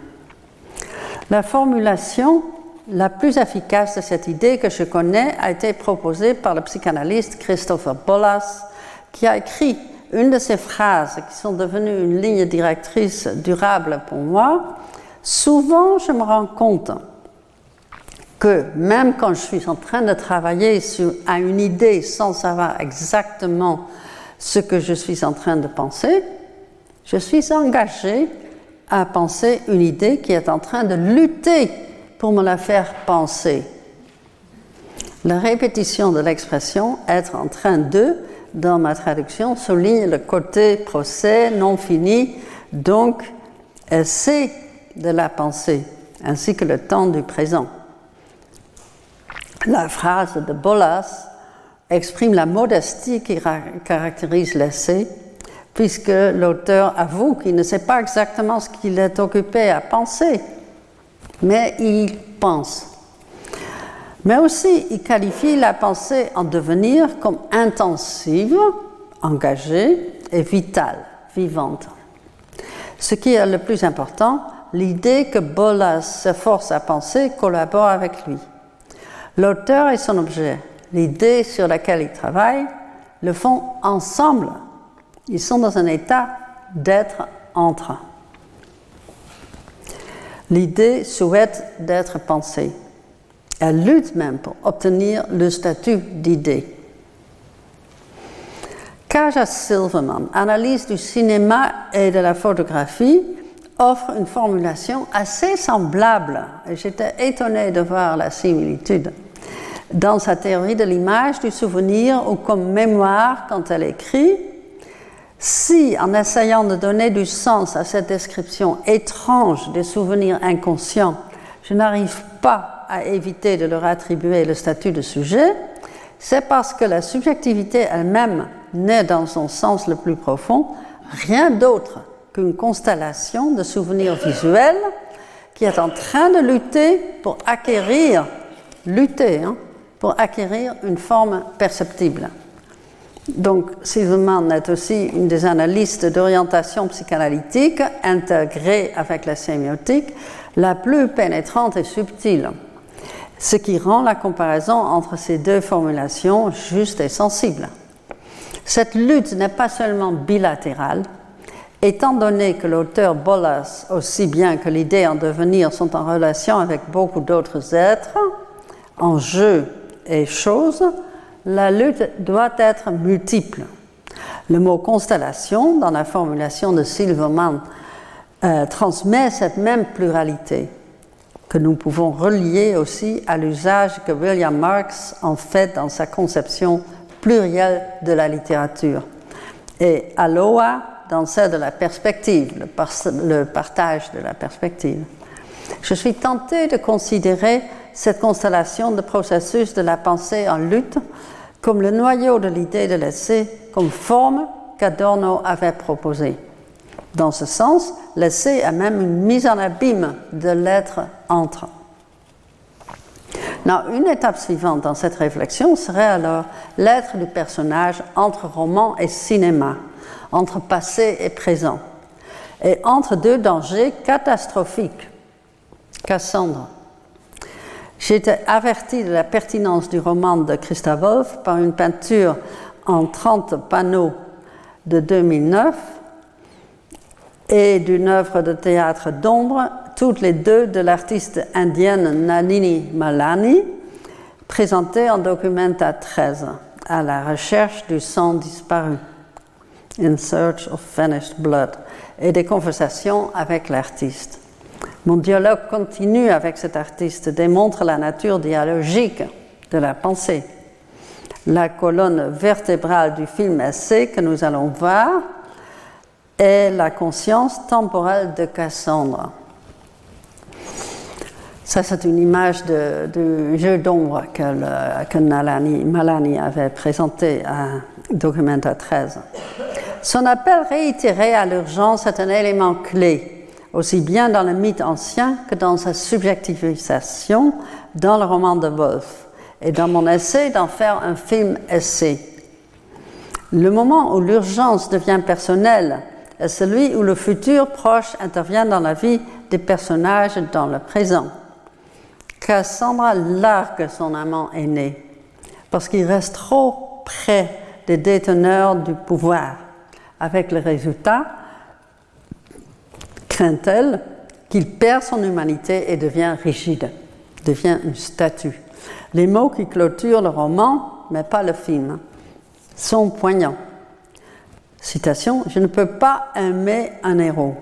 S2: La formulation la plus efficace de cette idée que je connais a été proposée par le psychanalyste Christopher Bollas, qui a écrit une de ces phrases qui sont devenues une ligne directrice durable pour moi. Souvent, je me rends compte que même quand je suis en train de travailler sur, à une idée sans savoir exactement ce que je suis en train de penser, je suis engagé à penser une idée qui est en train de lutter pour me la faire penser. La répétition de l'expression être en train de, dans ma traduction, souligne le côté procès non fini, donc c'est de la pensée, ainsi que le temps du présent. La phrase de Bolas exprime la modestie qui caractérise l'essai, puisque l'auteur avoue qu'il ne sait pas exactement ce qu'il est occupé à penser, mais il pense. Mais aussi, il qualifie la pensée en devenir comme intensive, engagée et vitale, vivante. Ce qui est le plus important, l'idée que Bolas s'efforce à penser collabore avec lui. L'auteur et son objet, l'idée sur laquelle il travaille, le font ensemble. Ils sont dans un état d'être entre. L'idée souhaite d'être pensée. Elle lutte même pour obtenir le statut d'idée. Kaja Silverman, analyse du cinéma et de la photographie, offre une formulation assez semblable. J'étais étonnée de voir la similitude dans sa théorie de l'image, du souvenir ou comme mémoire quand elle écrit, si en essayant de donner du sens à cette description étrange des souvenirs inconscients, je n'arrive pas à éviter de leur attribuer le statut de sujet, c'est parce que la subjectivité elle-même n'est dans son sens le plus profond rien d'autre qu'une constellation de souvenirs visuels qui est en train de lutter pour acquérir, lutter, hein, pour acquérir une forme perceptible. Donc, Silverman est aussi une des analystes d'orientation psychanalytique intégrée avec la sémiotique la plus pénétrante et subtile, ce qui rend la comparaison entre ces deux formulations juste et sensible. Cette lutte n'est pas seulement bilatérale, étant donné que l'auteur Bolas, aussi bien que l'idée en devenir, sont en relation avec beaucoup d'autres êtres, en jeu et choses, la lutte doit être multiple. Le mot constellation, dans la formulation de Silverman, euh, transmet cette même pluralité que nous pouvons relier aussi à l'usage que William Marx en fait dans sa conception plurielle de la littérature. Et Aloha dans celle de la perspective, le, partage de la perspective. Je suis tentée de considérer cette constellation de processus de la pensée en lutte comme le noyau de l'idée de l'essai, comme forme qu'Adorno avait proposée. Dans ce sens, l'essai a même une mise en abîme de l'être entre. une étape suivante dans cette réflexion serait alors l'être du personnage entre roman et cinéma, entre passé et présent, et entre deux dangers catastrophiques. Cassandre j'ai été averti de la pertinence du roman de Christa Wolf par une peinture en 30 panneaux de 2009 et d'une œuvre de théâtre d'ombre, toutes les deux de l'artiste indienne Nalini Malani, présentée en Documenta 13, à la recherche du sang disparu, In Search of Vanished Blood, et des conversations avec l'artiste. Mon dialogue continu avec cet artiste démontre la nature dialogique de la pensée. La colonne vertébrale du film essai que nous allons voir est la conscience temporelle de Cassandre. Ça, c'est une image du jeu d'ombre que, que Malani avait présenté à Documenta 13. Son appel réitéré à l'urgence est un élément clé aussi bien dans le mythe ancien que dans sa subjectivisation dans le roman de Wolf, et dans mon essai d'en faire un film-essai. Le moment où l'urgence devient personnelle est celui où le futur proche intervient dans la vie des personnages dans le présent. Cassandra largue son amant aîné parce qu'il reste trop près des déteneurs du pouvoir, avec le résultat craint-elle qu'il perd son humanité et devient rigide, devient une statue. Les mots qui clôturent le roman, mais pas le film, sont poignants. Citation Je ne peux pas aimer un héros.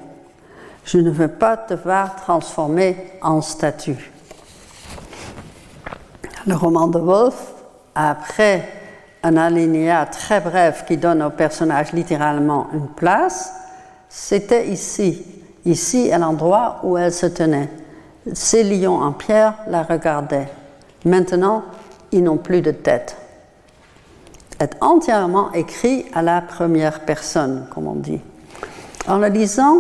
S2: Je ne veux pas te voir transformé en statue. Le roman de Wolf, après un alinéa très bref qui donne au personnage littéralement une place, c'était ici ici à l'endroit où elle se tenait. Ces lions en pierre la regardaient. Maintenant, ils n'ont plus de tête. Est entièrement écrit à la première personne, comme on dit. En le lisant,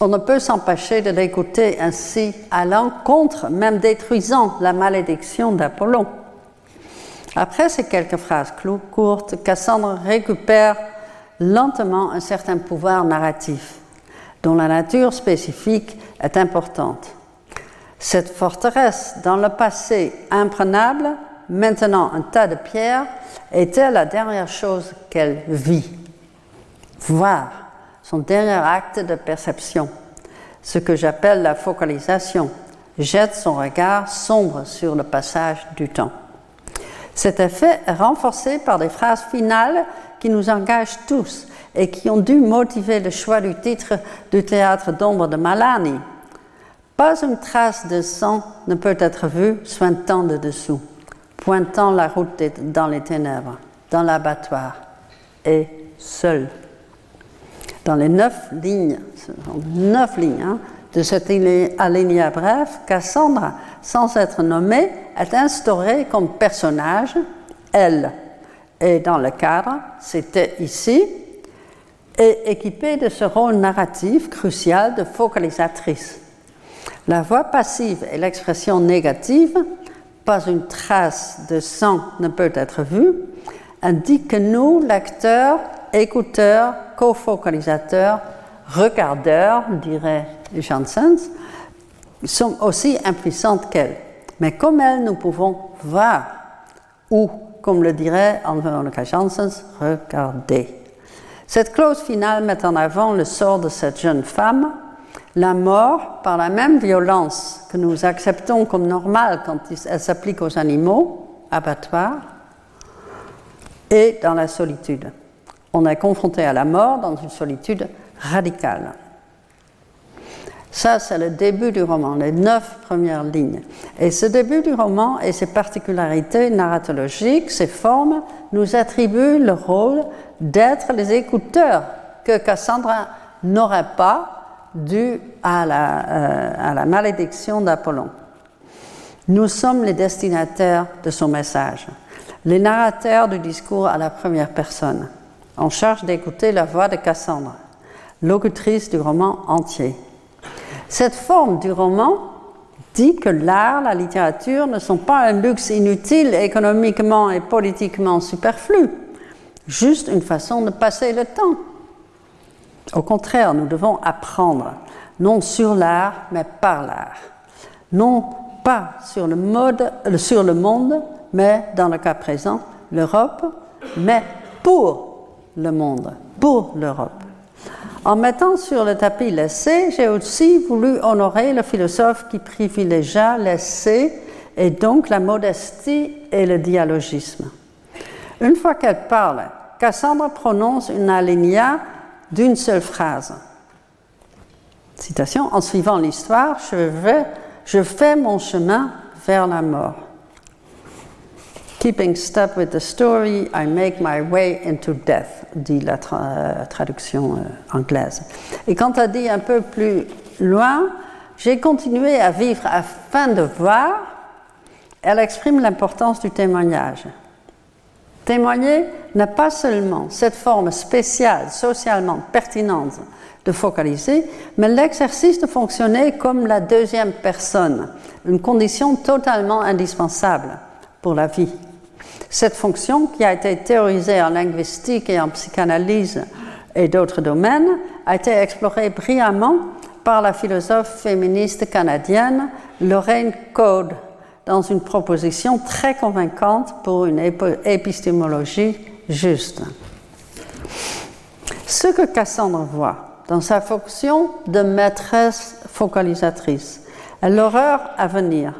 S2: on ne peut s'empêcher de l'écouter ainsi à l'encontre, même détruisant la malédiction d'Apollon. Après ces quelques phrases courtes, Cassandre récupère lentement un certain pouvoir narratif dont la nature spécifique est importante. Cette forteresse, dans le passé imprenable, maintenant un tas de pierres, était la dernière chose qu'elle vit. Voir, son dernier acte de perception, ce que j'appelle la focalisation, jette son regard sombre sur le passage du temps. Cet effet est renforcé par des phrases finales qui nous engagent tous et qui ont dû motiver le choix du titre du théâtre d'ombre de Malani. Pas une trace de sang ne peut être vue sointant de dessous, pointant la route dans les ténèbres, dans l'abattoir, et seul. Dans les neuf lignes, neuf lignes, hein, de cet alinéa bref, Cassandra, sans être nommée, est instaurée comme personnage, elle. Et dans le cadre, c'était ici, et équipée de ce rôle narratif crucial de focalisatrice. La voix passive et l'expression négative, pas une trace de sang ne peut être vue, indiquent que nous, lecteurs, écouteurs, co-focalisateurs, regardeurs, dirait Janssens, sommes aussi impuissantes qu'elle. Mais comme elle, nous pouvons voir, ou, comme le dirait Veronica Janssens, regarder. Cette clause finale met en avant le sort de cette jeune femme, la mort par la même violence que nous acceptons comme normale quand elle s'applique aux animaux, abattoirs, et dans la solitude. On est confronté à la mort dans une solitude radicale. Ça, c'est le début du roman, les neuf premières lignes. Et ce début du roman et ses particularités narratologiques, ses formes, nous attribuent le rôle d'être les écouteurs que Cassandra n'aurait pas dû à la, euh, malédiction d'Apollon. Nous sommes les destinataires de son message, les narrateurs du discours à la première personne, en charge d'écouter la voix de Cassandra, locutrice du roman entier. Cette forme du roman dit que l'art, la littérature ne sont pas un luxe inutile économiquement et politiquement superflu, juste une façon de passer le temps. Au contraire, nous devons apprendre, non sur l'art, mais par l'art. Non pas sur le, mode, sur le monde, mais dans le cas présent, l'Europe, mais pour le monde, pour l'Europe. En mettant sur le tapis l'essai, j'ai aussi voulu honorer le philosophe qui privilégia l'essai et donc la modestie et le dialogisme. Une fois qu'elle parle, Cassandra prononce une alinéa d'une seule phrase. Citation En suivant l'histoire, je fais mon chemin vers la mort. Keeping step with the story, I make my way into death, dit la euh, traduction euh, anglaise. Et quand elle dit un peu plus loin, j'ai continué à vivre afin de voir, elle exprime l'importance du témoignage. Témoigner n'a pas seulement cette forme spéciale, socialement pertinente de focaliser, mais l'exercice de fonctionner comme la deuxième personne, une condition totalement indispensable pour la vie. Cette fonction, qui a été théorisée en linguistique et en psychanalyse et d'autres domaines, a été explorée brillamment par la philosophe féministe canadienne Lorraine Code dans une proposition très convaincante pour une épistémologie juste. Ce que Cassandre voit dans sa fonction de maîtresse focalisatrice est l'horreur à venir,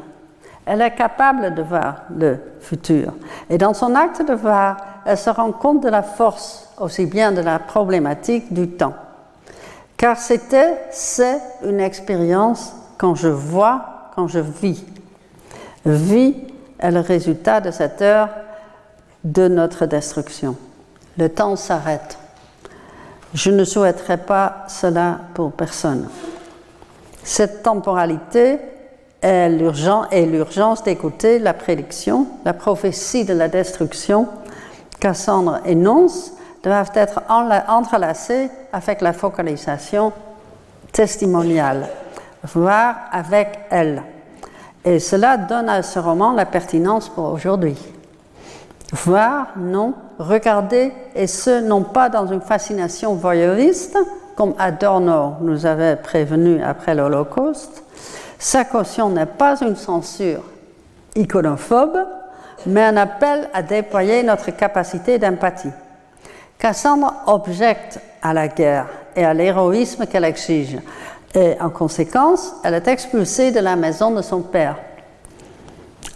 S2: elle est capable de voir le futur. Et dans son acte de voir, elle se rend compte de la force, aussi bien de la problématique du temps. Car c'était, c'est une expérience quand je vois, quand je vis. Vie est le résultat de cette heure de notre destruction. Le temps s'arrête. Je ne souhaiterais pas cela pour personne. Cette temporalité et l'urgence d'écouter la prédiction, la prophétie de la destruction, Cassandre énonce, doivent être entrelacées avec la focalisation testimoniale, voir avec elle. Et cela donne à ce roman la pertinence pour aujourd'hui. Voir, non, regarder, et ce, non pas dans une fascination voyeuriste, comme Adorno nous avait prévenu après l'Holocauste, sa caution n'est pas une censure iconophobe, mais un appel à déployer notre capacité d'empathie. Cassandre objecte à la guerre et à l'héroïsme qu'elle exige, et en conséquence, elle est expulsée de la maison de son père.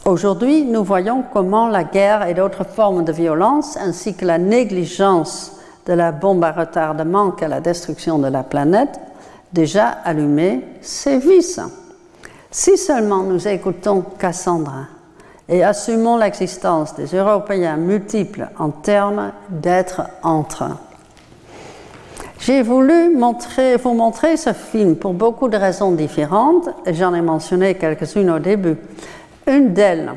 S2: Aujourd'hui, nous voyons comment la guerre et d'autres formes de violence, ainsi que la négligence de la bombe à retardement qu'est la destruction de la planète, déjà allumée, sévissent. Si seulement nous écoutons Cassandra et assumons l'existence des Européens multiples en termes d'être entre. J'ai voulu montrer, vous montrer ce film pour beaucoup de raisons différentes, et j'en ai mentionné quelques-unes au début. Une d'elles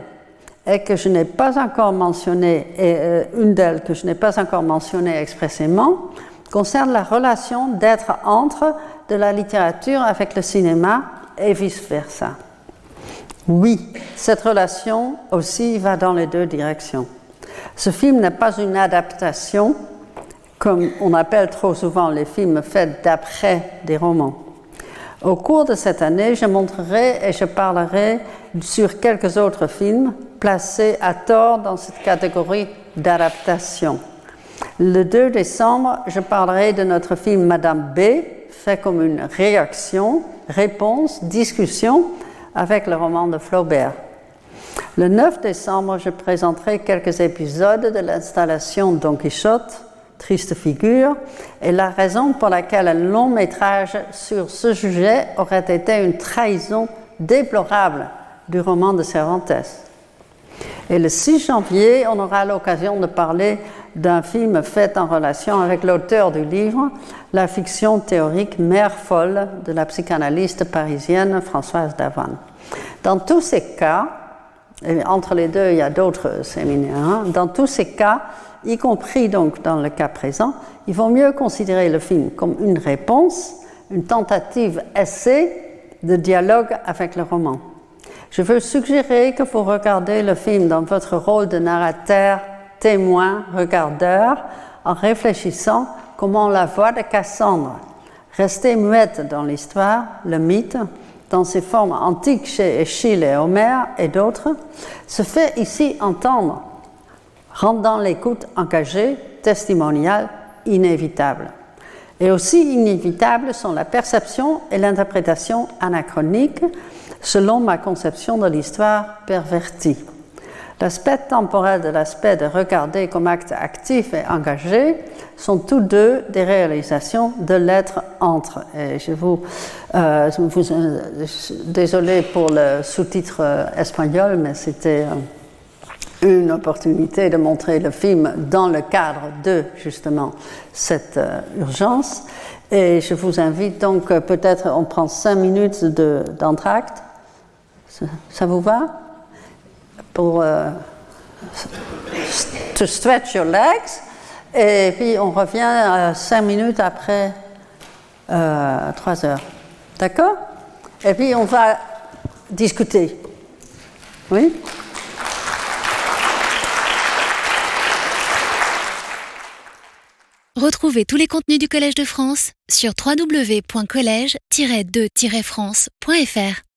S2: est que je n'ai pas encore mentionné, et euh, une d'elles que je n'ai pas encore mentionné expressément, concerne la relation d'être entre de la littérature avec le cinéma et vice-versa. Oui, cette relation aussi va dans les deux directions. Ce film n'est pas une adaptation, comme on appelle trop souvent les films faits d'après des romans. Au cours de cette année, je montrerai et je parlerai sur quelques autres films placés à tort dans cette catégorie d'adaptation. Le 2 décembre, je parlerai de notre film Madame B, fait comme une réaction, réponse, discussion avec le roman de Flaubert. Le 9 décembre, je présenterai quelques épisodes de l'installation Don Quichotte, Triste figure, et la raison pour laquelle un long métrage sur ce sujet aurait été une trahison déplorable du roman de Cervantes. Et le 6 janvier, on aura l'occasion de parler d'un film fait en relation avec l'auteur du livre, la fiction théorique Mère folle de la psychanalyste parisienne Françoise Davanne. Dans tous ces cas, et entre les deux, il y a d'autres séminaires, hein, dans tous ces cas, y compris donc dans le cas présent, il vaut mieux considérer le film comme une réponse, une tentative essai de dialogue avec le roman. Je veux suggérer que vous regardez le film dans votre rôle de narrateur, témoin, regardeur, en réfléchissant comment la voix de Cassandre, restée muette dans l'histoire, le mythe, dans ses formes antiques chez Échille et Homère et d'autres, se fait ici entendre, rendant l'écoute engagée, testimoniale, inévitable. Et aussi inévitables sont la perception et l'interprétation anachronique selon ma conception de l'histoire pervertie. L'aspect temporel de l'aspect de regarder comme acte actif et engagé sont tous deux des réalisations de l'être entre. Et je vous, euh, euh, désolé pour le sous-titre euh, espagnol, mais c'était une opportunité de montrer le film dans le cadre de justement cette urgence. Et je vous invite donc, peut-être on prend cinq minutes d'entracte. Ça vous va? Pour uh, to stretch your legs. Et puis on revient euh, cinq minutes après euh, trois heures. D'accord? Et puis on va discuter. Oui?
S1: Retrouvez tous les contenus du Collège de France sur www.colège-2-france.fr.